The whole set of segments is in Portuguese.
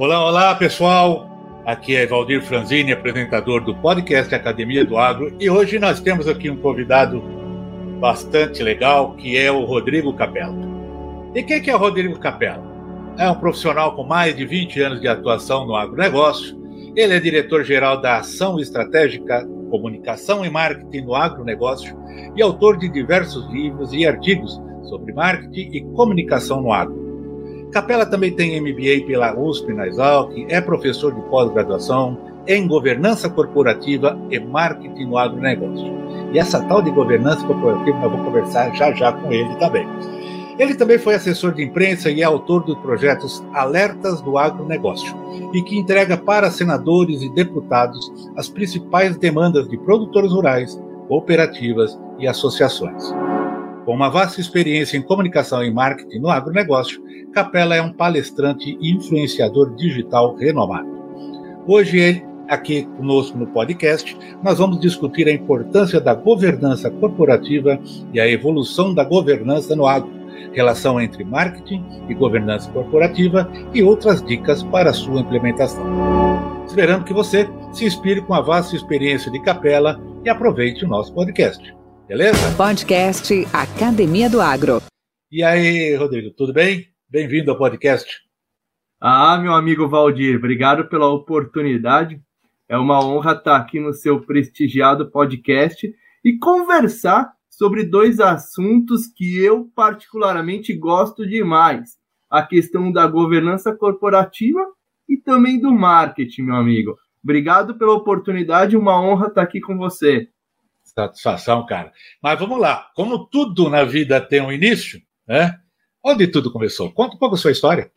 Olá, olá, pessoal. Aqui é Valdir Franzini, apresentador do podcast Academia do Agro, e hoje nós temos aqui um convidado bastante legal, que é o Rodrigo Capella. E quem que é o Rodrigo Capella? É um profissional com mais de 20 anos de atuação no agronegócio. Ele é diretor-geral da Ação Estratégica Comunicação e Marketing no Agronegócio e autor de diversos livros e artigos sobre marketing e comunicação no agro. Capela também tem MBA pela USP na Exalc, é professor de pós-graduação em governança corporativa e marketing no agronegócio. E essa tal de governança corporativa eu vou conversar já já com ele também. Ele também foi assessor de imprensa e é autor dos projetos Alertas do Agronegócio, e que entrega para senadores e deputados as principais demandas de produtores rurais, cooperativas e associações. Com uma vasta experiência em comunicação e marketing no agronegócio, Capela é um palestrante e influenciador digital renomado. Hoje, ele, aqui conosco no podcast, nós vamos discutir a importância da governança corporativa e a evolução da governança no agro, relação entre marketing e governança corporativa e outras dicas para sua implementação. Esperando que você se inspire com a vasta experiência de Capela e aproveite o nosso podcast. Beleza? Podcast Academia do Agro. E aí, Rodrigo, tudo bem? Bem-vindo ao podcast. Ah, meu amigo Valdir, obrigado pela oportunidade. É uma honra estar aqui no seu prestigiado podcast e conversar sobre dois assuntos que eu particularmente gosto demais: a questão da governança corporativa e também do marketing, meu amigo. Obrigado pela oportunidade, uma honra estar aqui com você. Satisfação, cara. Mas vamos lá. Como tudo na vida tem um início, né? Onde tudo começou? Conta um pouco a sua história.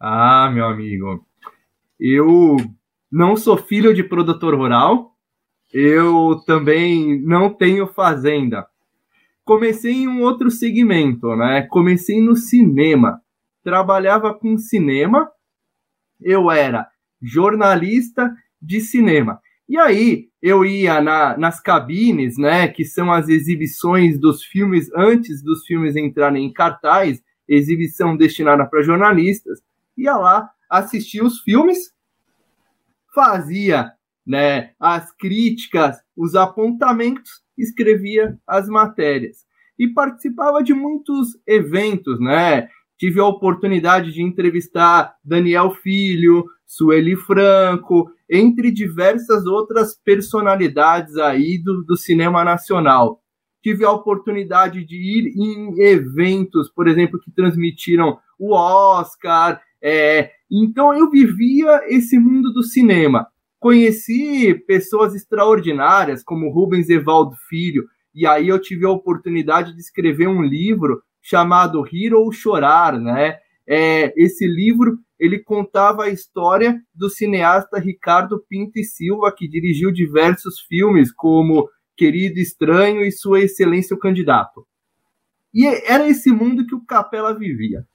Ah, meu amigo. Eu não sou filho de produtor rural. Eu também não tenho fazenda. Comecei em um outro segmento, né? Comecei no cinema. Trabalhava com cinema. Eu era jornalista de cinema. E aí eu ia na, nas cabines, né, que são as exibições dos filmes antes dos filmes entrarem em cartaz, exibição destinada para jornalistas, ia lá assistir os filmes, fazia, né, as críticas, os apontamentos, escrevia as matérias e participava de muitos eventos, né? Tive a oportunidade de entrevistar Daniel Filho, Sueli Franco, entre diversas outras personalidades aí do, do cinema nacional. Tive a oportunidade de ir em eventos, por exemplo, que transmitiram o Oscar. É, então eu vivia esse mundo do cinema. Conheci pessoas extraordinárias, como Rubens Evaldo Filho, e aí eu tive a oportunidade de escrever um livro chamado Rir ou Chorar, né? É, esse livro ele contava a história do cineasta Ricardo Pinto e Silva, que dirigiu diversos filmes, como Querido Estranho e Sua Excelência o Candidato. E era esse mundo que o Capela vivia.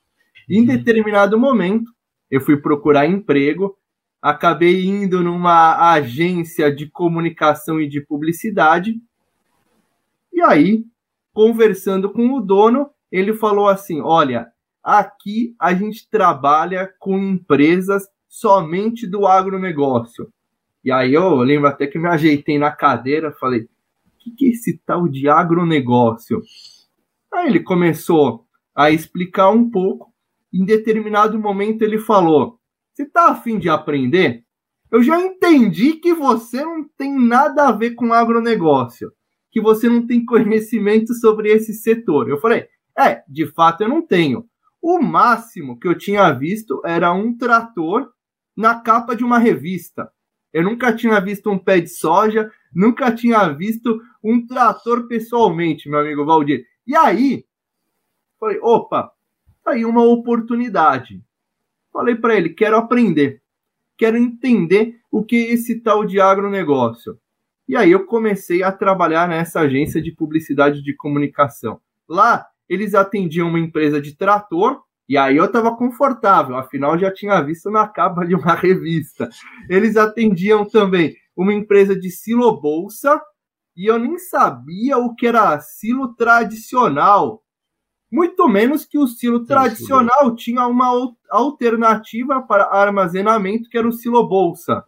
Em determinado momento, eu fui procurar emprego, acabei indo numa agência de comunicação e de publicidade, e aí, conversando com o dono, ele falou assim: Olha, Aqui a gente trabalha com empresas somente do agronegócio. E aí eu lembro até que me ajeitei na cadeira, falei: o que, que é esse tal de agronegócio? Aí ele começou a explicar um pouco. Em determinado momento ele falou: Você está afim de aprender? Eu já entendi que você não tem nada a ver com agronegócio, que você não tem conhecimento sobre esse setor. Eu falei: É, de fato eu não tenho. O máximo que eu tinha visto era um trator na capa de uma revista. Eu nunca tinha visto um pé de soja, nunca tinha visto um trator pessoalmente, meu amigo Valdir. E aí, falei, opa, tá aí uma oportunidade. Falei para ele, quero aprender. quero entender o que é esse tal de agronegócio. E aí eu comecei a trabalhar nessa agência de publicidade de comunicação. Lá, eles atendiam uma empresa de trator, e aí eu estava confortável, afinal já tinha visto na capa de uma revista. Eles atendiam também uma empresa de silo bolsa, e eu nem sabia o que era silo tradicional. Muito menos que o silo tradicional tinha uma alternativa para armazenamento, que era o silo bolsa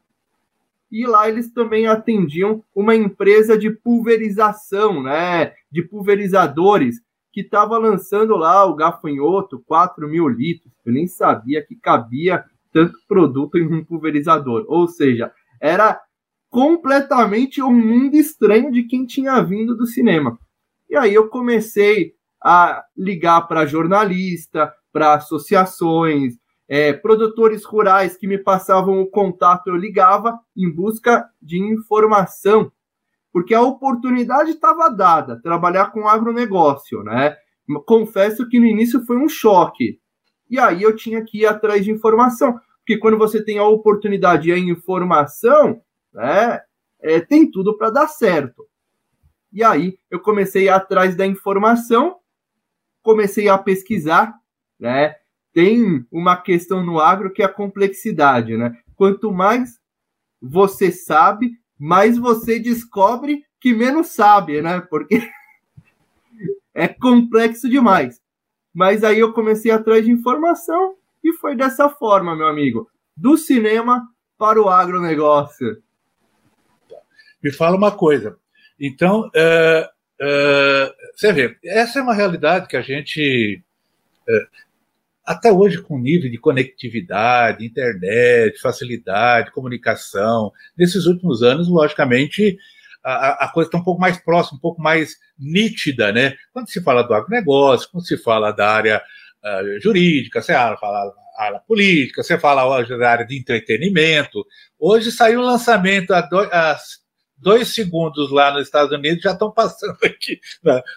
e lá eles também atendiam uma empresa de pulverização, né, de pulverizadores, que estava lançando lá o gafanhoto, 4 mil litros. Eu nem sabia que cabia tanto produto em um pulverizador. Ou seja, era completamente um mundo estranho de quem tinha vindo do cinema. E aí eu comecei a ligar para jornalista, para associações, é, produtores rurais que me passavam o contato, eu ligava em busca de informação, porque a oportunidade estava dada, trabalhar com agronegócio, né? Confesso que no início foi um choque. E aí eu tinha que ir atrás de informação, porque quando você tem a oportunidade e a informação, né, é, tem tudo para dar certo. E aí eu comecei atrás da informação, comecei a pesquisar, né? tem uma questão no agro que é a complexidade, né? Quanto mais você sabe, mais você descobre que menos sabe, né? Porque é complexo demais. Mas aí eu comecei atrás de informação e foi dessa forma, meu amigo. Do cinema para o agronegócio. Me fala uma coisa. Então, é, é, você vê, essa é uma realidade que a gente. É, até hoje com nível de conectividade, internet, facilidade, comunicação. Nesses últimos anos, logicamente, a, a coisa está um pouco mais próxima, um pouco mais nítida, né? Quando se fala do agronegócio, quando se fala da área uh, jurídica, você fala da área política, você fala hoje da área de entretenimento. Hoje saiu um lançamento há dois, dois segundos lá nos Estados Unidos, já estão passando aqui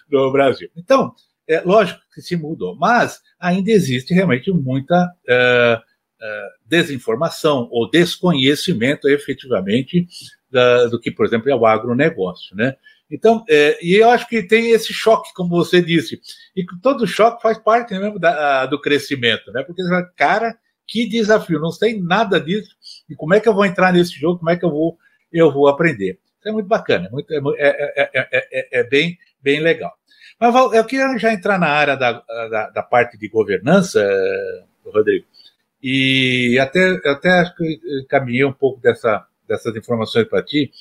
no Brasil. Então, é lógico que se mudou, mas ainda existe realmente muita uh, uh, desinformação ou desconhecimento efetivamente da, do que, por exemplo, é o agronegócio, né? Então, é, e eu acho que tem esse choque, como você disse, e todo choque faz parte mesmo da, do crescimento, né? Porque, cara, que desafio, não sei nada disso, e como é que eu vou entrar nesse jogo, como é que eu vou, eu vou aprender. É muito bacana, muito, é, é, é, é bem, bem legal. Mas eu queria já entrar na área da, da, da parte de governança, Rodrigo, e até, até acho que caminhei um pouco dessa, dessas informações para ti.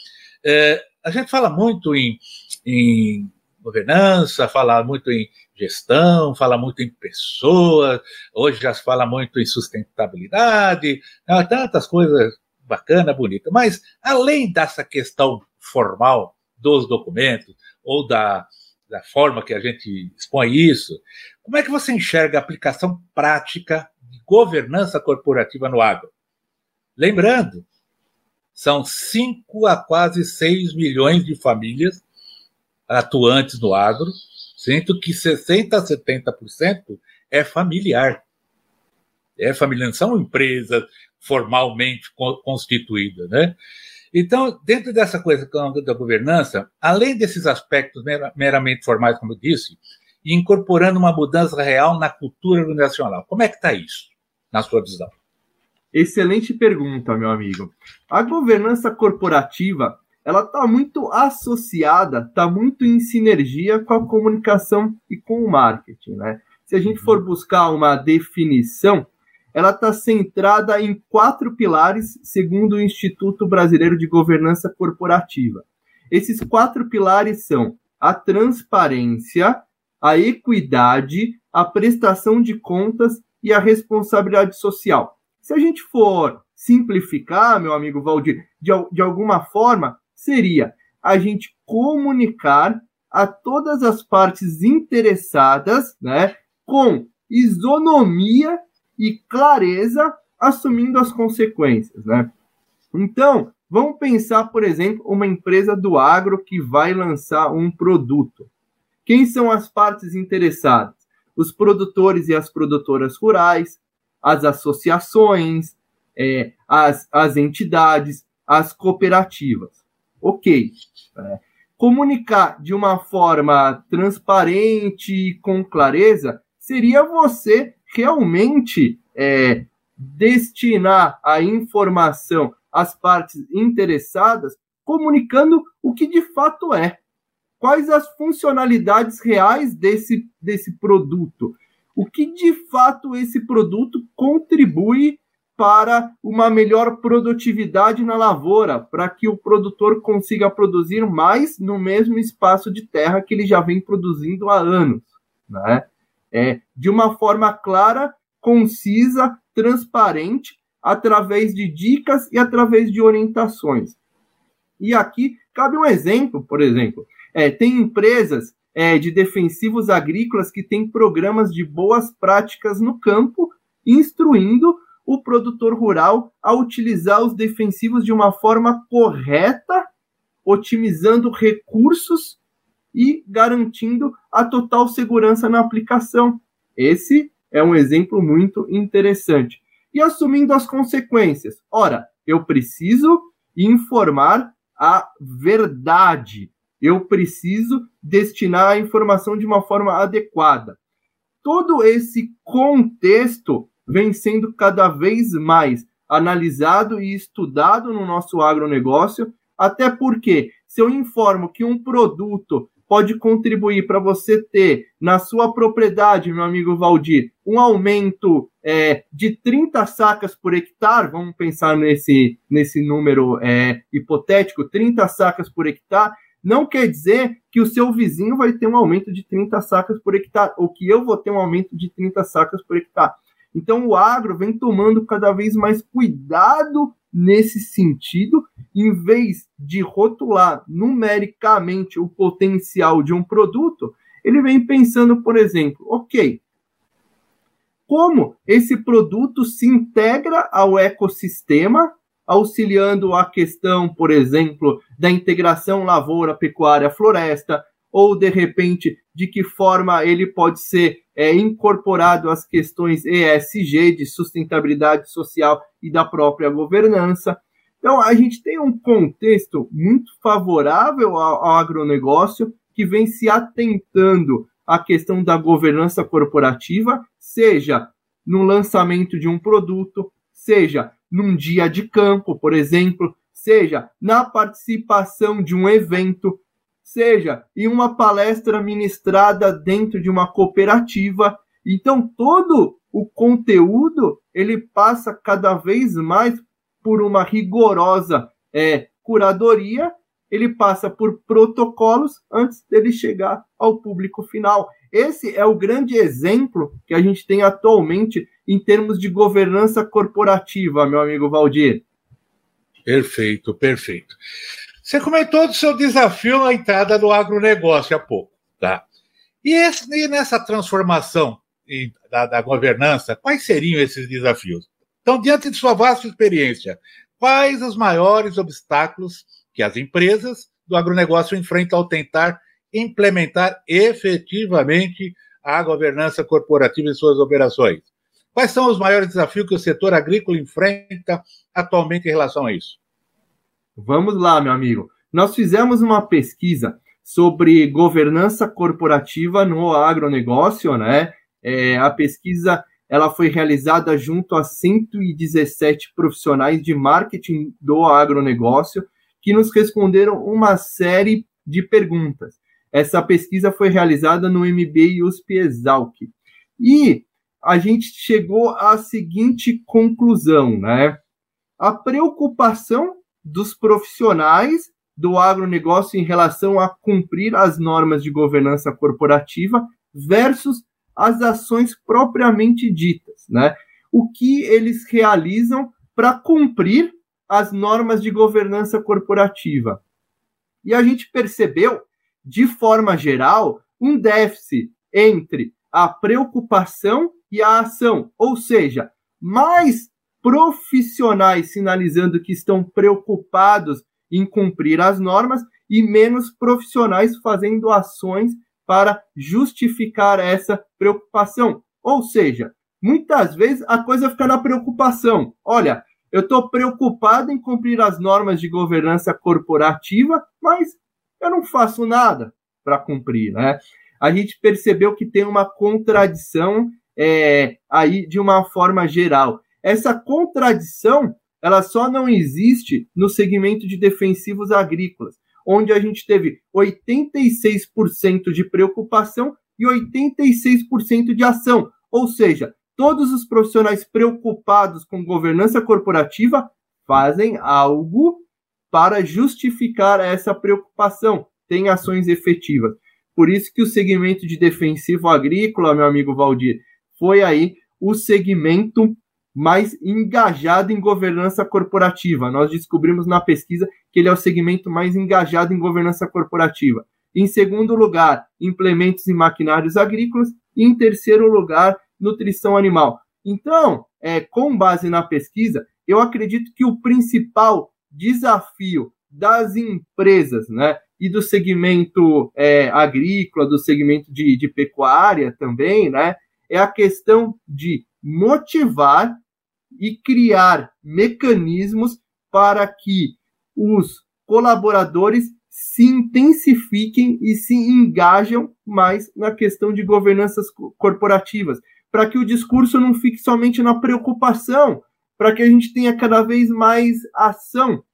É, a gente fala muito em, em governança, fala muito em gestão, fala muito em pessoas, hoje já se fala muito em sustentabilidade, tantas coisas bacanas, bonitas. Mas, além dessa questão formal dos documentos, ou da, da forma que a gente expõe isso, como é que você enxerga a aplicação prática de governança corporativa no agro? Lembrando, são 5 a quase 6 milhões de famílias atuantes no agro, sendo que 60% a 70% é familiar. É familiar, não são empresas formalmente constituídas, né? Então, dentro dessa coisa da governança, além desses aspectos meramente formais, como eu disse, incorporando uma mudança real na cultura organizacional. Como é que está isso, na sua visão? Excelente pergunta, meu amigo. A governança corporativa, ela está muito associada, está muito em sinergia com a comunicação e com o marketing, né? Se a gente for buscar uma definição, ela está centrada em quatro pilares, segundo o Instituto Brasileiro de Governança Corporativa. Esses quatro pilares são a transparência, a equidade, a prestação de contas e a responsabilidade social. Se a gente for simplificar, meu amigo Valdir, de, de alguma forma, seria a gente comunicar a todas as partes interessadas, né, com isonomia e clareza assumindo as consequências, né? Então, vamos pensar, por exemplo, uma empresa do agro que vai lançar um produto. Quem são as partes interessadas? Os produtores e as produtoras rurais, as associações, é, as, as entidades, as cooperativas. Ok. É, comunicar de uma forma transparente e com clareza seria você realmente é, destinar a informação às partes interessadas, comunicando o que de fato é. Quais as funcionalidades reais desse, desse produto? O que de fato esse produto contribui para uma melhor produtividade na lavoura, para que o produtor consiga produzir mais no mesmo espaço de terra que ele já vem produzindo há anos, né? É, de uma forma clara, concisa, transparente, através de dicas e através de orientações. E aqui cabe um exemplo, por exemplo, é, tem empresas é, de defensivos agrícolas que têm programas de boas práticas no campo, instruindo o produtor rural a utilizar os defensivos de uma forma correta, otimizando recursos e garantindo a total segurança na aplicação. Esse é um exemplo muito interessante. E assumindo as consequências. Ora, eu preciso informar a verdade. Eu preciso destinar a informação de uma forma adequada. Todo esse contexto vem sendo cada vez mais analisado e estudado no nosso agronegócio, até porque se eu informo que um produto pode contribuir para você ter na sua propriedade, meu amigo Valdir, um aumento é, de 30 sacas por hectare, vamos pensar nesse, nesse número é, hipotético, 30 sacas por hectare, não quer dizer que o seu vizinho vai ter um aumento de 30 sacas por hectare, ou que eu vou ter um aumento de 30 sacas por hectare. Então o agro vem tomando cada vez mais cuidado nesse sentido, em vez de rotular numericamente o potencial de um produto, ele vem pensando, por exemplo, ok, como esse produto se integra ao ecossistema, auxiliando a questão, por exemplo, da integração lavoura-pecuária-floresta, ou de repente de que forma ele pode ser é, incorporado às questões ESG, de sustentabilidade social e da própria governança. Então, a gente tem um contexto muito favorável ao, ao agronegócio que vem se atentando à questão da governança corporativa, seja no lançamento de um produto, seja num dia de campo, por exemplo, seja na participação de um evento, seja em uma palestra ministrada dentro de uma cooperativa. Então, todo o conteúdo ele passa cada vez mais por uma rigorosa é, curadoria, ele passa por protocolos antes dele chegar ao público final. Esse é o grande exemplo que a gente tem atualmente em termos de governança corporativa, meu amigo Valdir. Perfeito, perfeito. Você comentou do seu desafio na entrada do agronegócio há pouco, tá? E, esse, e nessa transformação da, da, governança, quais seriam esses desafios? Então, diante de sua vasta experiência, quais os maiores obstáculos que as empresas do agronegócio enfrentam ao tentar implementar efetivamente a governança corporativa em suas operações? Quais são os maiores desafios que o setor agrícola enfrenta atualmente em relação a isso? Vamos lá, meu amigo. Nós fizemos uma pesquisa sobre governança corporativa no agronegócio, né? É, a pesquisa ela foi realizada junto a 117 profissionais de marketing do agronegócio que nos responderam uma série de perguntas. Essa pesquisa foi realizada no MBA USP Exalc. E a gente chegou à seguinte conclusão, né? A preocupação dos profissionais do agronegócio em relação a cumprir as normas de governança corporativa versus as ações propriamente ditas, né? O que eles realizam para cumprir as normas de governança corporativa. E a gente percebeu, de forma geral, um déficit entre a preocupação e a ação, ou seja, mais profissionais sinalizando que estão preocupados em cumprir as normas e menos profissionais fazendo ações para justificar essa preocupação. Ou seja, muitas vezes a coisa fica na preocupação. Olha, eu estou preocupado em cumprir as normas de governança corporativa, mas eu não faço nada para cumprir, né? A gente percebeu que tem uma contradição é, aí de uma forma geral. Essa contradição ela só não existe no segmento de defensivos agrícolas, onde a gente teve 86% de preocupação e 86% de ação. Ou seja, todos os profissionais preocupados com governança corporativa fazem algo para justificar essa preocupação, tem ações efetivas. Por isso que o segmento de defensivo agrícola, meu amigo Valdir, foi aí o segmento mais engajado em governança corporativa. Nós descobrimos na pesquisa que ele é o segmento mais engajado em governança corporativa. Em segundo lugar, implementos e maquinários agrícolas. E em terceiro lugar, nutrição animal. Então, é, com base na pesquisa, eu acredito que o principal desafio das empresas, né, e do segmento é, agrícola, do segmento de, de pecuária também, né, é a questão de motivar e criar mecanismos para que os colaboradores se intensifiquem e se engajam mais na questão de governanças corporativas, para que o discurso não fique somente na preocupação, para que a gente tenha cada vez mais ação.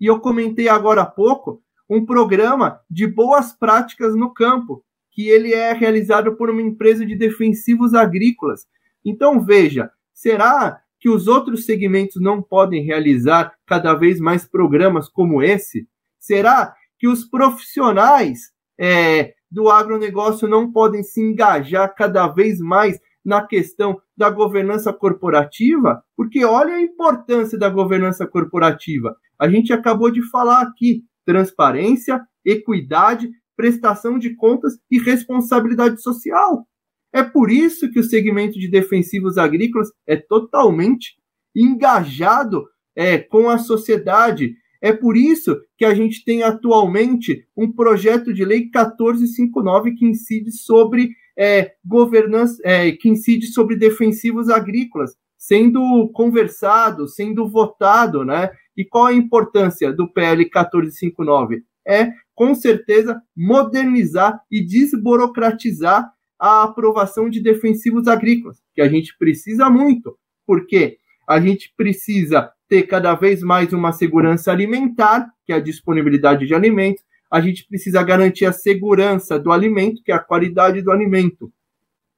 E eu comentei agora há pouco um programa de boas práticas no campo, que ele é realizado por uma empresa de defensivos agrícolas. Então veja, será que os outros segmentos não podem realizar cada vez mais programas como esse? Será que os profissionais é, do agronegócio não podem se engajar cada vez mais na questão da governança corporativa, porque olha a importância da governança corporativa. A gente acabou de falar aqui: transparência, equidade, prestação de contas e responsabilidade social. É por isso que o segmento de defensivos agrícolas é totalmente engajado é, com a sociedade. É por isso que a gente tem atualmente um projeto de lei 1459 que incide sobre é, governança, é, que incide sobre defensivos agrícolas, sendo conversado, sendo votado, né? E qual a importância do PL 1459? É, com certeza, modernizar e desburocratizar a aprovação de defensivos agrícolas, que a gente precisa muito, porque a gente precisa ter cada vez mais uma segurança alimentar, que é a disponibilidade de alimentos, a gente precisa garantir a segurança do alimento, que é a qualidade do alimento.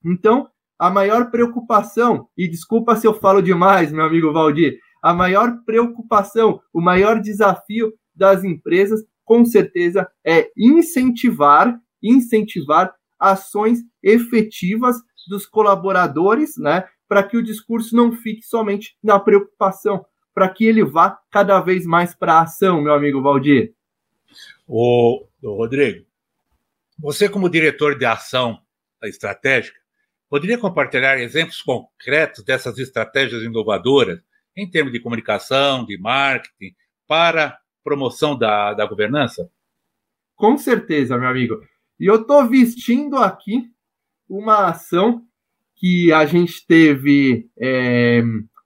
Então, a maior preocupação, e desculpa se eu falo demais, meu amigo Valdir, a maior preocupação, o maior desafio das empresas, com certeza, é incentivar, incentivar ações efetivas dos colaboradores, né, para que o discurso não fique somente na preocupação, para que ele vá cada vez mais para a ação, meu amigo Valdir. O, Rodrigo, você como diretor de ação estratégica, poderia compartilhar exemplos concretos dessas estratégias inovadoras em termos de comunicação, de marketing, para promoção da, da governança? Com certeza, meu amigo. E eu estou vestindo aqui uma ação que a gente teve é,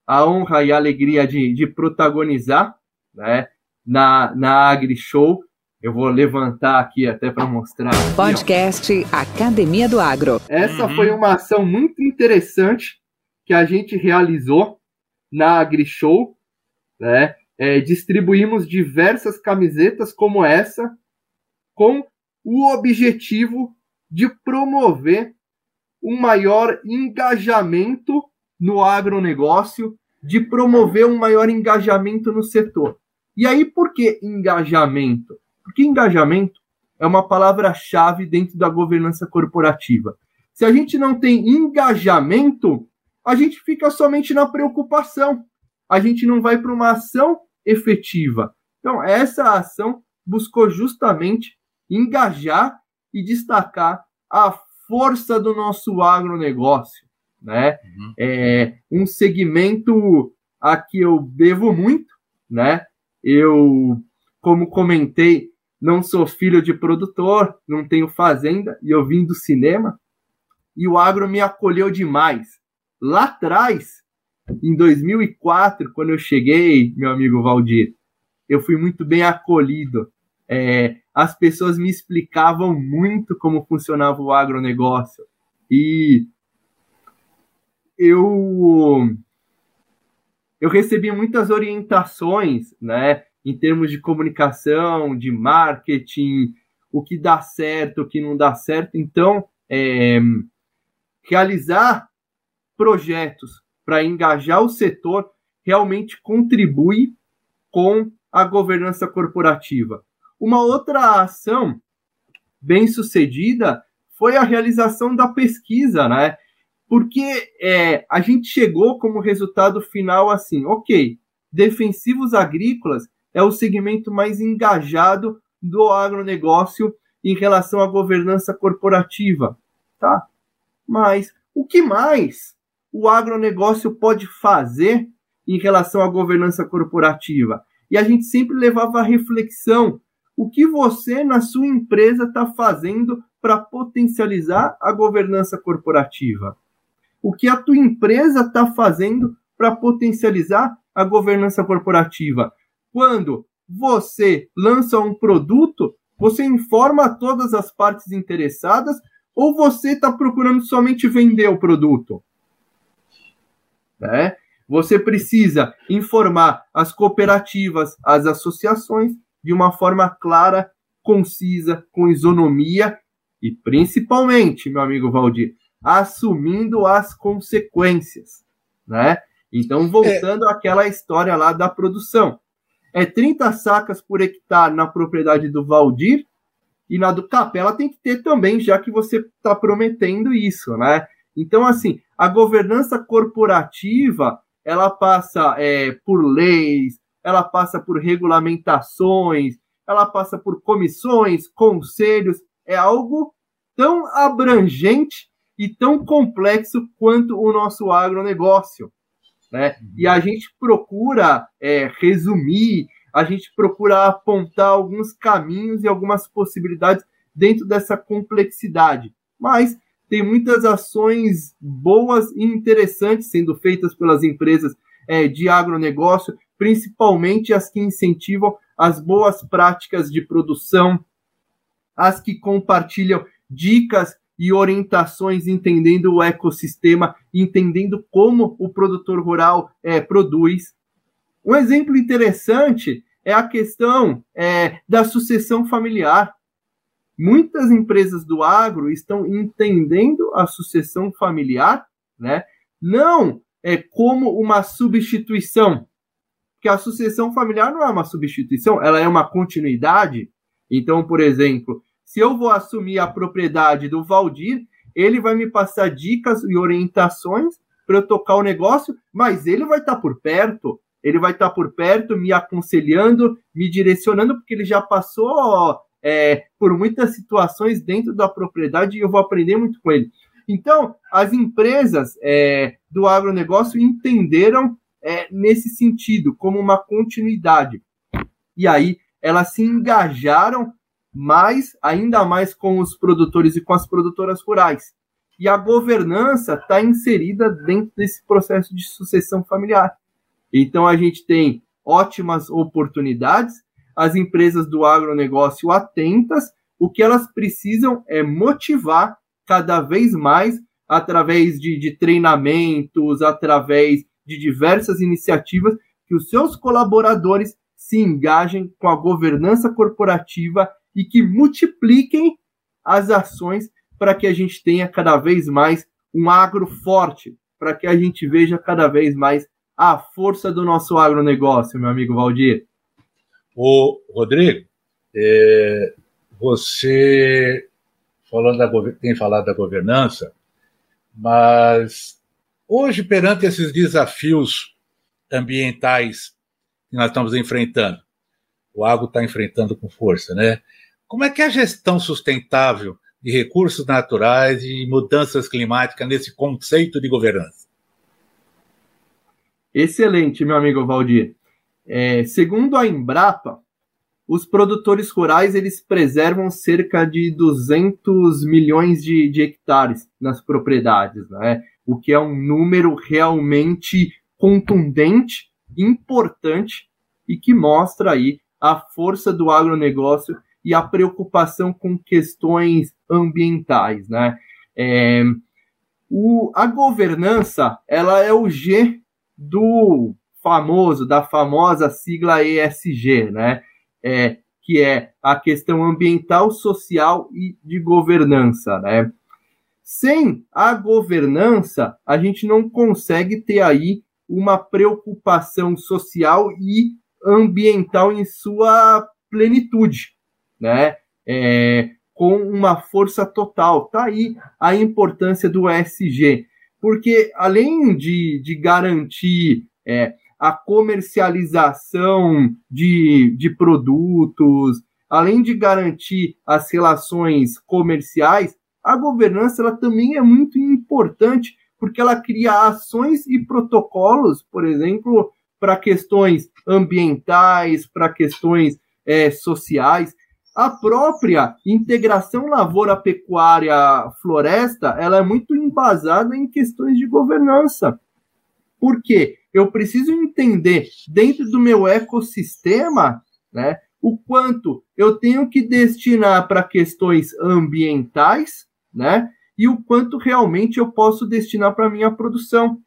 a honra e a alegria de, de protagonizar né, na, na AgriShow eu vou levantar aqui até para mostrar. Podcast Academia do Agro. Essa uhum. foi uma ação muito interessante que a gente realizou na AgriShow. Né? É, distribuímos diversas camisetas como essa, com o objetivo de promover um maior engajamento no agronegócio, de promover um maior engajamento no setor. E aí, por que engajamento? Porque engajamento é uma palavra-chave dentro da governança corporativa. Se a gente não tem engajamento, a gente fica somente na preocupação. A gente não vai para uma ação efetiva. Então, essa ação buscou justamente engajar e destacar a força do nosso agronegócio. Né? Uhum. É um segmento a que eu devo muito. Né? Eu, como comentei, não sou filho de produtor, não tenho fazenda e eu vim do cinema. E o agro me acolheu demais. Lá atrás, em 2004, quando eu cheguei, meu amigo Valdir, eu fui muito bem acolhido. É, as pessoas me explicavam muito como funcionava o agronegócio. E eu eu recebi muitas orientações, né, em termos de comunicação, de marketing, o que dá certo, o que não dá certo. Então, é, realizar projetos para engajar o setor realmente contribui com a governança corporativa. Uma outra ação bem sucedida foi a realização da pesquisa, né? Porque é, a gente chegou como resultado final assim, ok, defensivos agrícolas é o segmento mais engajado do agronegócio em relação à governança corporativa, tá? Mas o que mais o agronegócio pode fazer em relação à governança corporativa? E a gente sempre levava a reflexão: o que você, na sua empresa, está fazendo para potencializar a governança corporativa? O que a tua empresa está fazendo para potencializar a governança corporativa? Quando você lança um produto, você informa todas as partes interessadas ou você está procurando somente vender o produto? Né? Você precisa informar as cooperativas, as associações, de uma forma clara, concisa, com isonomia e, principalmente, meu amigo Valdir, assumindo as consequências. Né? Então, voltando é... àquela história lá da produção. É 30 sacas por hectare na propriedade do Valdir e na do Capela tem que ter também, já que você está prometendo isso, né? Então, assim, a governança corporativa ela passa é, por leis, ela passa por regulamentações, ela passa por comissões, conselhos, é algo tão abrangente e tão complexo quanto o nosso agronegócio. Né? E a gente procura é, resumir, a gente procura apontar alguns caminhos e algumas possibilidades dentro dessa complexidade. Mas tem muitas ações boas e interessantes sendo feitas pelas empresas é, de agronegócio, principalmente as que incentivam as boas práticas de produção, as que compartilham dicas e orientações, entendendo o ecossistema, entendendo como o produtor rural é, produz. Um exemplo interessante é a questão é, da sucessão familiar. Muitas empresas do agro estão entendendo a sucessão familiar, né? Não é como uma substituição, porque a sucessão familiar não é uma substituição, ela é uma continuidade. Então, por exemplo, se eu vou assumir a propriedade do Valdir, ele vai me passar dicas e orientações para eu tocar o negócio, mas ele vai estar por perto, ele vai estar por perto me aconselhando, me direcionando, porque ele já passou é, por muitas situações dentro da propriedade e eu vou aprender muito com ele. Então, as empresas é, do agronegócio entenderam é, nesse sentido, como uma continuidade. E aí, elas se engajaram mais, ainda mais com os produtores e com as produtoras rurais. E a governança está inserida dentro desse processo de sucessão familiar. Então, a gente tem ótimas oportunidades as empresas do agronegócio atentas, o que elas precisam é motivar cada vez mais através de, de treinamentos, através de diversas iniciativas, que os seus colaboradores se engajem com a governança corporativa e que multipliquem as ações para que a gente tenha cada vez mais um agro forte, para que a gente veja cada vez mais a força do nosso agronegócio, meu amigo Valdir. O Rodrigo, é, você falando da, tem falado da governança, mas hoje, perante esses desafios ambientais que nós estamos enfrentando, o agro está enfrentando com força, né? Como é que é a gestão sustentável de recursos naturais e mudanças climáticas nesse conceito de governança? Excelente, meu amigo Valdir. É, segundo a Embrapa, os produtores rurais eles preservam cerca de 200 milhões de, de hectares nas propriedades, né? O que é um número realmente contundente, importante e que mostra aí a força do agronegócio e a preocupação com questões ambientais, né? É, o, a governança, ela é o G do famoso, da famosa sigla ESG, né? É, que é a questão ambiental, social e de governança, né? Sem a governança, a gente não consegue ter aí uma preocupação social e ambiental em sua plenitude, né? É, com uma força total. Tá aí a importância do ESG, porque além de, de garantir é, a comercialização de, de produtos, além de garantir as relações comerciais, a governança ela também é muito importante porque ela cria ações e protocolos, por exemplo, para questões ambientais, para questões é, sociais. A própria integração lavoura-pecuária-floresta, ela é muito embasada em questões de governança. Por quê? Eu preciso entender dentro do meu ecossistema, né, o quanto eu tenho que destinar para questões ambientais, né, e o quanto realmente eu posso destinar para minha produção.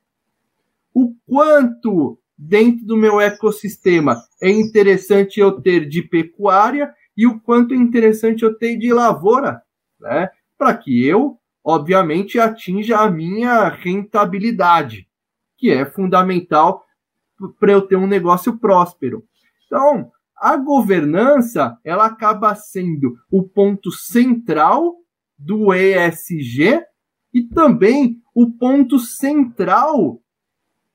O quanto dentro do meu ecossistema é interessante eu ter de pecuária e o quanto é interessante eu ter de lavoura, né, para que eu, obviamente, atinja a minha rentabilidade que é fundamental para eu ter um negócio próspero. Então, a governança ela acaba sendo o ponto central do ESG e também o ponto central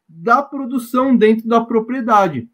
da produção dentro da propriedade.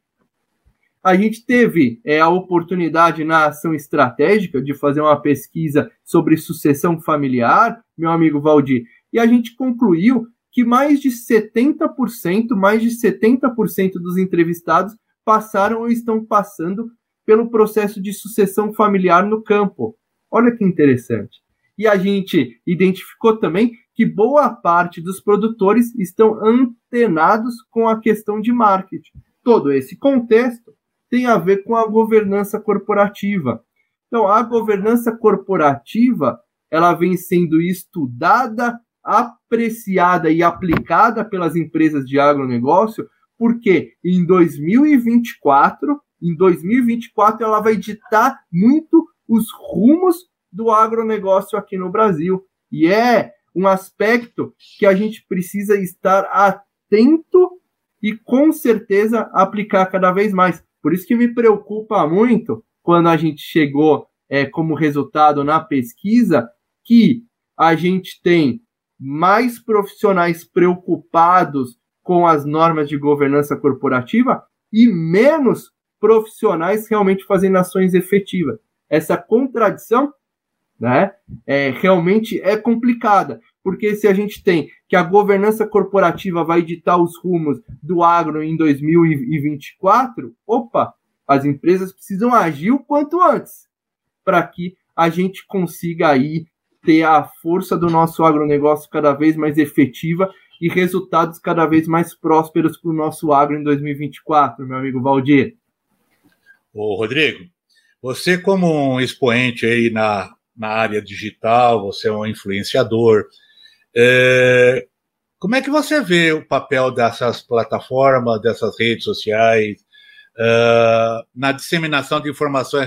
A gente teve é, a oportunidade na ação estratégica de fazer uma pesquisa sobre sucessão familiar, meu amigo Valdir, e a gente concluiu que mais de 70%, mais de 70% dos entrevistados passaram ou estão passando pelo processo de sucessão familiar no campo. Olha que interessante. E a gente identificou também que boa parte dos produtores estão antenados com a questão de marketing. Todo esse contexto tem a ver com a governança corporativa. Então, a governança corporativa, ela vem sendo estudada apreciada e aplicada pelas empresas de agronegócio, porque em 2024, em 2024 ela vai ditar muito os rumos do agronegócio aqui no Brasil. E é um aspecto que a gente precisa estar atento e com certeza aplicar cada vez mais. Por isso que me preocupa muito quando a gente chegou é, como resultado na pesquisa que a gente tem mais profissionais preocupados com as normas de governança corporativa e menos profissionais realmente fazendo ações efetivas. Essa contradição né, é, realmente é complicada, porque se a gente tem que a governança corporativa vai ditar os rumos do agro em 2024, opa, as empresas precisam agir o quanto antes para que a gente consiga aí ter a força do nosso agronegócio cada vez mais efetiva e resultados cada vez mais prósperos para o nosso agro em 2024, meu amigo Valdir. Ô, Rodrigo, você como um expoente aí na, na área digital, você é um influenciador, é, como é que você vê o papel dessas plataformas, dessas redes sociais, uh, na disseminação de informações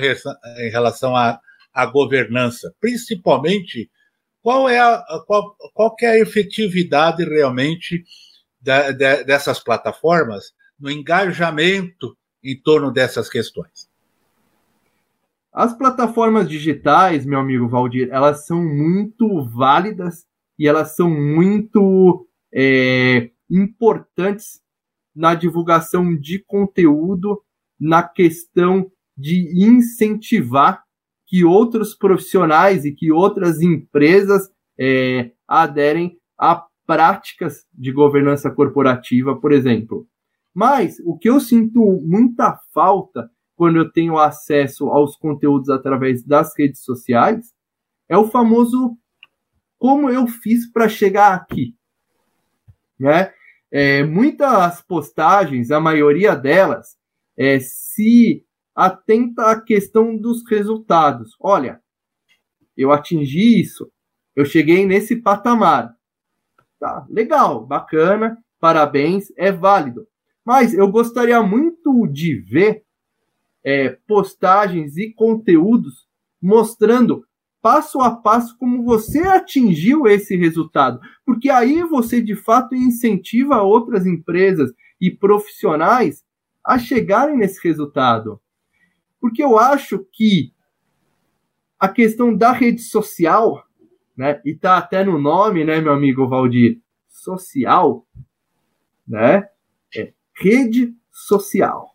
em relação a a governança, principalmente qual é a, qual, qual é a efetividade realmente da, de, dessas plataformas no engajamento em torno dessas questões. As plataformas digitais, meu amigo Valdir, elas são muito válidas e elas são muito é, importantes na divulgação de conteúdo, na questão de incentivar que outros profissionais e que outras empresas é, aderem a práticas de governança corporativa, por exemplo. Mas o que eu sinto muita falta quando eu tenho acesso aos conteúdos através das redes sociais é o famoso como eu fiz para chegar aqui. Né? é, muitas postagens, a maioria delas, é, se atenta à questão dos resultados. Olha, eu atingi isso, eu cheguei nesse patamar. Tá, legal, bacana, parabéns, é válido. Mas eu gostaria muito de ver é, postagens e conteúdos mostrando passo a passo como você atingiu esse resultado, porque aí você de fato incentiva outras empresas e profissionais a chegarem nesse resultado. Porque eu acho que a questão da rede social, né, e tá até no nome, né, meu amigo Valdir, social, né, é rede social.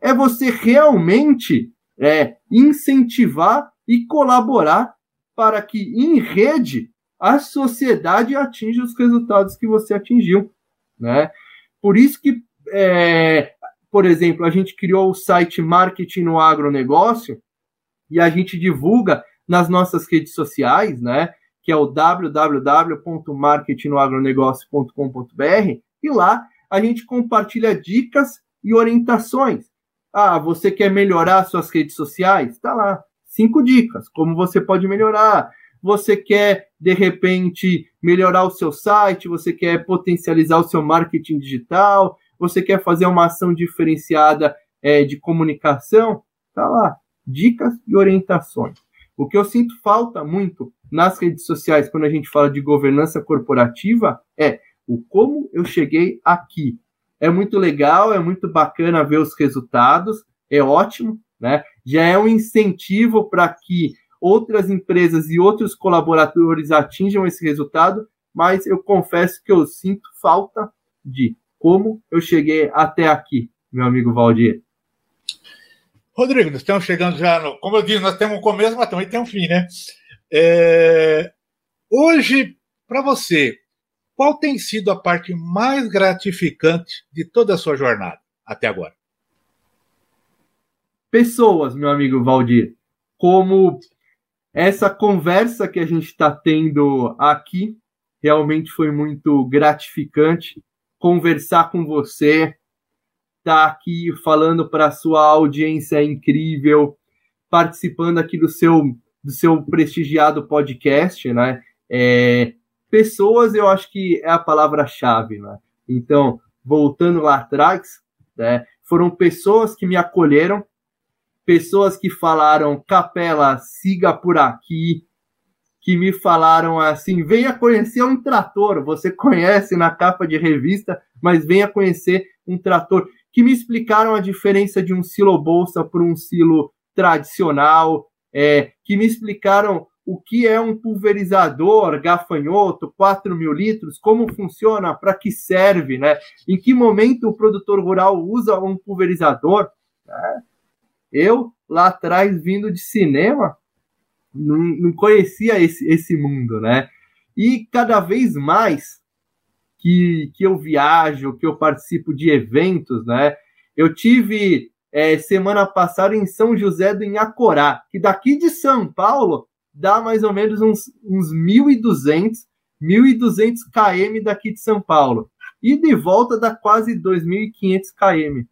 É você realmente é, incentivar e colaborar para que em rede a sociedade atinja os resultados que você atingiu, né? Por isso que, é, por exemplo, a gente criou o site Marketing no Agronegócio e a gente divulga nas nossas redes sociais, né? Que é o www.marketingnoagronegócio.com.br e lá a gente compartilha dicas e orientações. Ah, você quer melhorar suas redes sociais? Tá lá cinco dicas, como você pode melhorar. Você quer, de repente, melhorar o seu site, você quer potencializar o seu marketing digital, você quer fazer uma ação diferenciada é, de comunicação, tá lá, dicas e orientações. O que eu sinto falta muito nas redes sociais, quando a gente fala de governança corporativa, é o como eu cheguei aqui. É muito legal, é muito bacana ver os resultados, é ótimo, né? Já é um incentivo para que outras empresas e outros colaboradores atinjam esse resultado, mas eu confesso que eu sinto falta de como eu cheguei até aqui, meu amigo Valdir. Rodrigo, nós estamos chegando já no. Como eu disse, nós temos um começo, mas também tem um fim, né? É, hoje, para você, qual tem sido a parte mais gratificante de toda a sua jornada até agora? pessoas, meu amigo Valdir, como essa conversa que a gente está tendo aqui realmente foi muito gratificante conversar com você, estar tá aqui falando para a sua audiência incrível, participando aqui do seu do seu prestigiado podcast, né? É, pessoas, eu acho que é a palavra-chave, né? Então, voltando lá atrás, né, foram pessoas que me acolheram, pessoas que falaram, Capela, siga por aqui, que me falaram assim, venha conhecer um trator, você conhece na capa de revista, mas venha conhecer um trator, que me explicaram a diferença de um silo bolsa para um silo tradicional, é, que me explicaram o que é um pulverizador gafanhoto, 4 mil litros, como funciona, para que serve, né? Em que momento o produtor rural usa um pulverizador? Né? Eu, lá atrás, vindo de cinema, não, não conhecia esse, esse mundo, né? E cada vez mais que, que eu viajo, que eu participo de eventos, né? Eu tive é, semana passada em São José do Inhacorá, que daqui de São Paulo dá mais ou menos uns, uns 1.200, 1.200 km daqui de São Paulo. E de volta dá quase 2.500 km.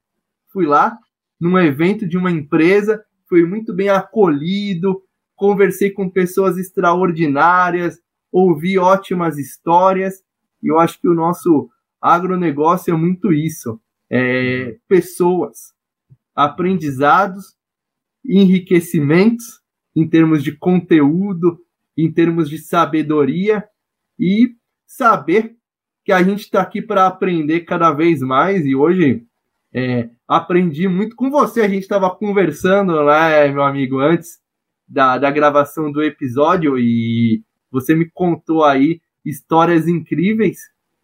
Fui lá, num evento de uma empresa, fui muito bem acolhido, conversei com pessoas extraordinárias, ouvi ótimas histórias, e eu acho que o nosso agronegócio é muito isso: é, pessoas, aprendizados, enriquecimentos em termos de conteúdo, em termos de sabedoria e saber que a gente está aqui para aprender cada vez mais. E hoje é, aprendi muito com você. A gente estava conversando, né, meu amigo, antes da, da gravação do episódio e você me contou aí histórias incríveis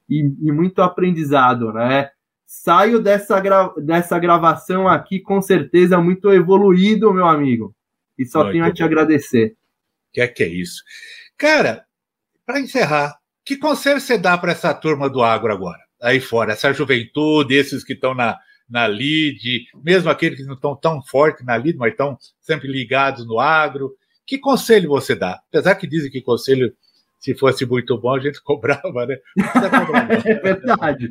e, e muito aprendizado, né? Saio dessa, gra dessa gravação aqui com certeza muito evoluído, meu amigo. E só muito tenho a te agradecer. Que é que é isso? Cara, para encerrar, que conselho você dá para essa turma do agro agora? Aí fora, essa juventude, esses que estão na, na lead, mesmo aqueles que não estão tão fortes na lead, mas estão sempre ligados no agro. Que conselho você dá? Apesar que dizem que conselho se fosse muito bom, a gente cobrava, né? Cobrar, é verdade.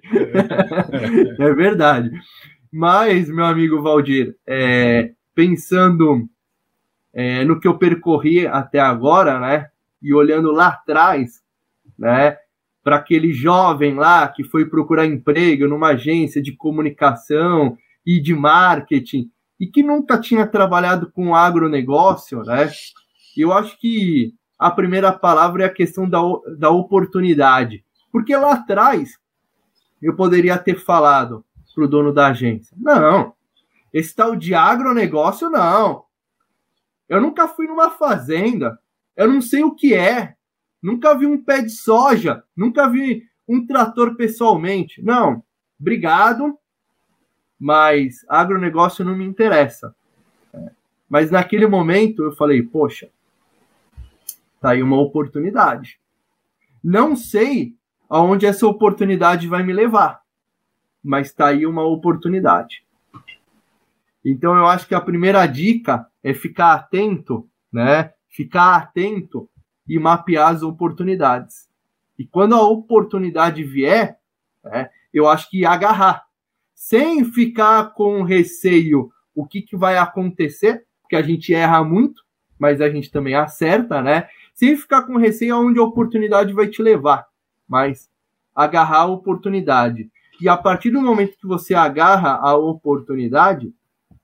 é verdade. Mas, meu amigo Valdir, é, pensando é, no que eu percorri até agora, né? E olhando lá atrás, né? Para aquele jovem lá que foi procurar emprego numa agência de comunicação e de marketing e que nunca tinha trabalhado com agronegócio, né? Eu acho que a primeira palavra é a questão da, da oportunidade. Porque lá atrás eu poderia ter falado para o dono da agência: não, esse tal de agronegócio não. Eu nunca fui numa fazenda, eu não sei o que é, nunca vi um pé de soja, nunca vi um trator pessoalmente. Não, obrigado, mas agronegócio não me interessa. Mas naquele momento eu falei, poxa, tá aí uma oportunidade. Não sei aonde essa oportunidade vai me levar, mas tá aí uma oportunidade. Então eu acho que a primeira dica é ficar atento, né? Ficar atento e mapear as oportunidades. E quando a oportunidade vier, né, eu acho que agarrar, sem ficar com receio o que, que vai acontecer, porque a gente erra muito, mas a gente também acerta, né? Sem ficar com receio aonde a oportunidade vai te levar, mas agarrar a oportunidade. E a partir do momento que você agarra a oportunidade,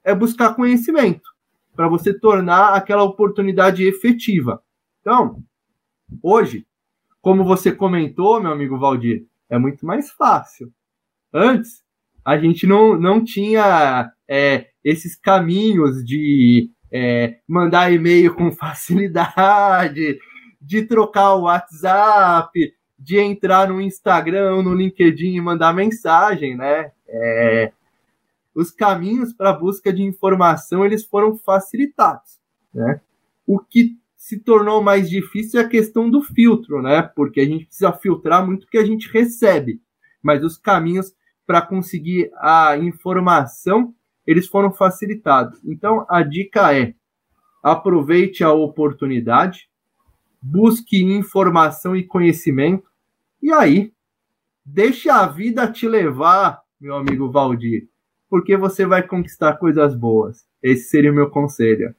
é buscar conhecimento para você tornar aquela oportunidade efetiva. Então, hoje, como você comentou, meu amigo Valdir, é muito mais fácil. Antes, a gente não, não tinha é, esses caminhos de é, mandar e-mail com facilidade, de trocar o WhatsApp, de entrar no Instagram, no LinkedIn e mandar mensagem, né? É, os caminhos para a busca de informação eles foram facilitados, né? O que se tornou mais difícil é a questão do filtro, né? Porque a gente precisa filtrar muito o que a gente recebe, mas os caminhos para conseguir a informação eles foram facilitados. Então a dica é: aproveite a oportunidade, busque informação e conhecimento e aí deixe a vida te levar, meu amigo Valdir porque você vai conquistar coisas boas. Esse seria o meu conselho.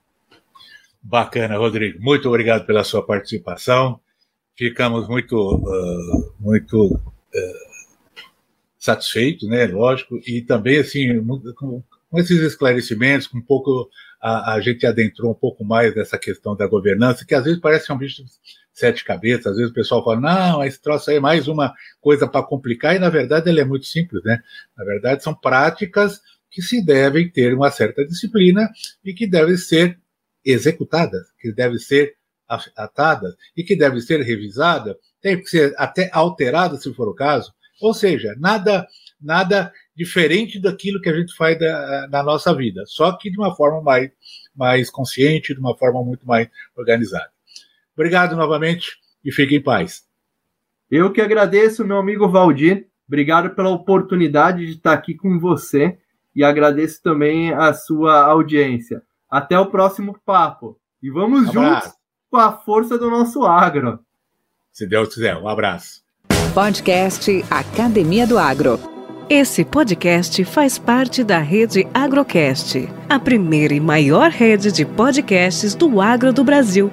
Bacana, Rodrigo. Muito obrigado pela sua participação. Ficamos muito, uh, muito uh, satisfeitos, né? Lógico, e também assim com, com esses esclarecimentos, com um pouco a, a, gente adentrou um pouco mais nessa questão da governança, que às vezes parece um bicho sete cabeças, às vezes o pessoal fala, não, esse troço aí é mais uma coisa para complicar, e na verdade ele é muito simples, né? Na verdade são práticas que se devem ter uma certa disciplina e que devem ser executadas, que devem ser atadas e que devem ser revisadas, tem que ser até alteradas se for o caso, ou seja, nada nada diferente daquilo que a gente faz da, na nossa vida, só que de uma forma mais, mais consciente, de uma forma muito mais organizada. Obrigado novamente e fique em paz. Eu que agradeço, meu amigo Valdir. Obrigado pela oportunidade de estar aqui com você e agradeço também a sua audiência. Até o próximo papo. E vamos um juntos com a força do nosso agro. Se Deus quiser, um abraço. Podcast Academia do Agro. Esse podcast faz parte da rede Agrocast, a primeira e maior rede de podcasts do agro do Brasil.